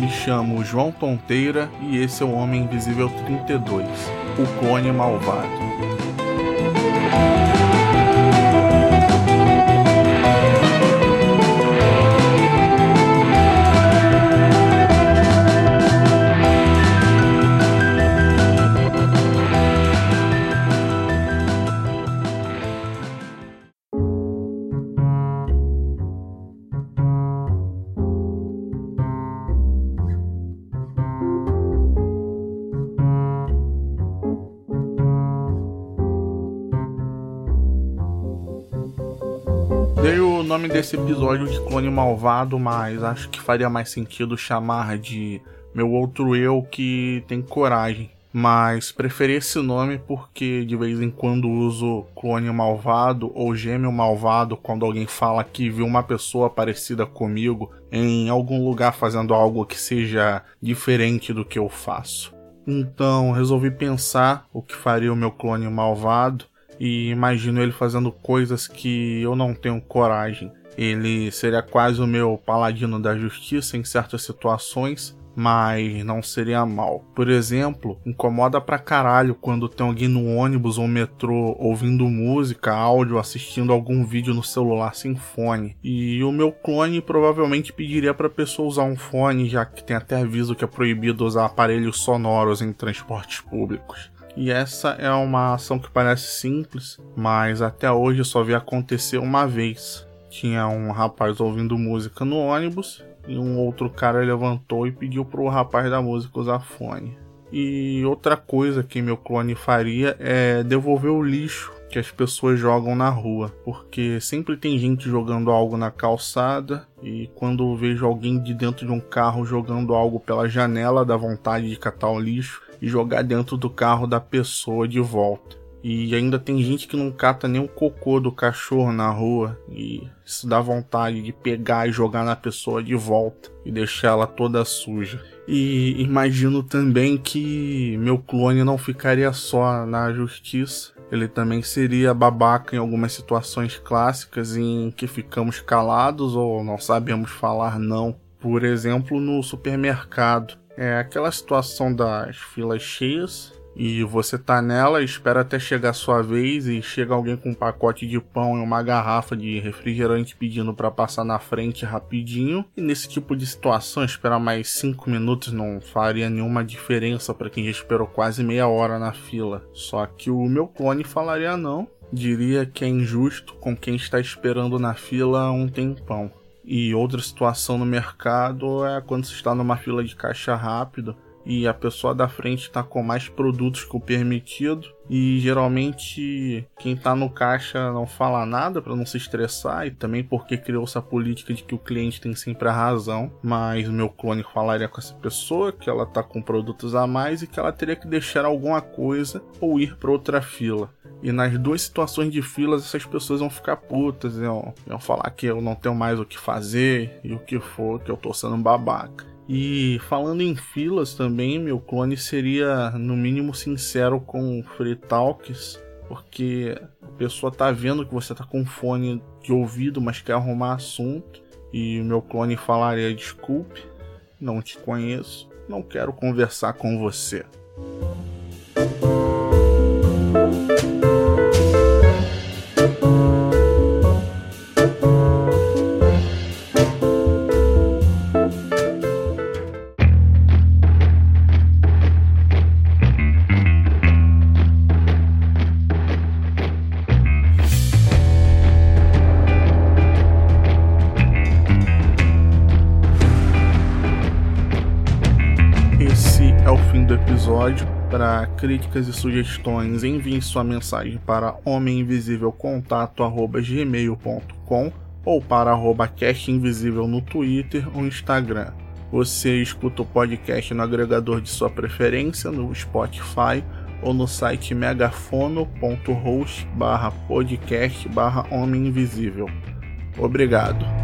Me chamo João Tonteira e esse é o Homem Invisível 32, o Cone Malvado. Nome desse episódio de Clone Malvado, mas acho que faria mais sentido chamar de Meu Outro Eu que tem coragem. Mas preferi esse nome porque de vez em quando uso clone malvado ou gêmeo malvado quando alguém fala que viu uma pessoa parecida comigo em algum lugar fazendo algo que seja diferente do que eu faço. Então resolvi pensar o que faria o meu clone malvado e imagino ele fazendo coisas que eu não tenho coragem. Ele seria quase o meu paladino da justiça em certas situações, mas não seria mal. Por exemplo, incomoda pra caralho quando tem alguém no ônibus ou metrô ouvindo música, áudio, assistindo algum vídeo no celular sem fone. E o meu clone provavelmente pediria pra pessoa usar um fone, já que tem até aviso que é proibido usar aparelhos sonoros em transportes públicos. E essa é uma ação que parece simples, mas até hoje eu só vi acontecer uma vez. Tinha um rapaz ouvindo música no ônibus e um outro cara levantou e pediu pro rapaz da música usar fone. E outra coisa que meu clone faria é devolver o lixo que as pessoas jogam na rua, porque sempre tem gente jogando algo na calçada e quando vejo alguém de dentro de um carro jogando algo pela janela, dá vontade de catar o lixo jogar dentro do carro da pessoa de volta. E ainda tem gente que não cata nem o cocô do cachorro na rua. E isso dá vontade de pegar e jogar na pessoa de volta e deixar ela toda suja. E imagino também que meu clone não ficaria só na justiça. Ele também seria babaca em algumas situações clássicas em que ficamos calados ou não sabemos falar não. Por exemplo, no supermercado. É aquela situação das filas cheias e você tá nela, espera até chegar a sua vez e chega alguém com um pacote de pão e uma garrafa de refrigerante pedindo para passar na frente rapidinho. E nesse tipo de situação, esperar mais 5 minutos não faria nenhuma diferença para quem já esperou quase meia hora na fila. Só que o meu clone falaria não. Diria que é injusto com quem está esperando na fila um tempão. E outra situação no mercado é quando você está numa fila de caixa rápido e a pessoa da frente está com mais produtos que o permitido e geralmente quem está no caixa não fala nada para não se estressar e também porque criou essa política de que o cliente tem sempre a razão, mas o meu clone falaria com essa pessoa que ela está com produtos a mais e que ela teria que deixar alguma coisa ou ir para outra fila. E nas duas situações de filas, essas pessoas vão ficar putas, vão, vão falar que eu não tenho mais o que fazer e o que for, que eu tô sendo babaca. E falando em filas também, meu clone seria no mínimo sincero com Free Talks, porque a pessoa tá vendo que você tá com fone de ouvido, mas quer arrumar assunto. E meu clone falaria: desculpe, não te conheço, não quero conversar com você. Do episódio. Para críticas e sugestões, envie sua mensagem para homeminvisívelcontato@gmail.com ou para arroba Invisível no Twitter ou Instagram. Você escuta o podcast no agregador de sua preferência, no Spotify ou no site megafono.host barra podcast barra Homem Invisível. Obrigado.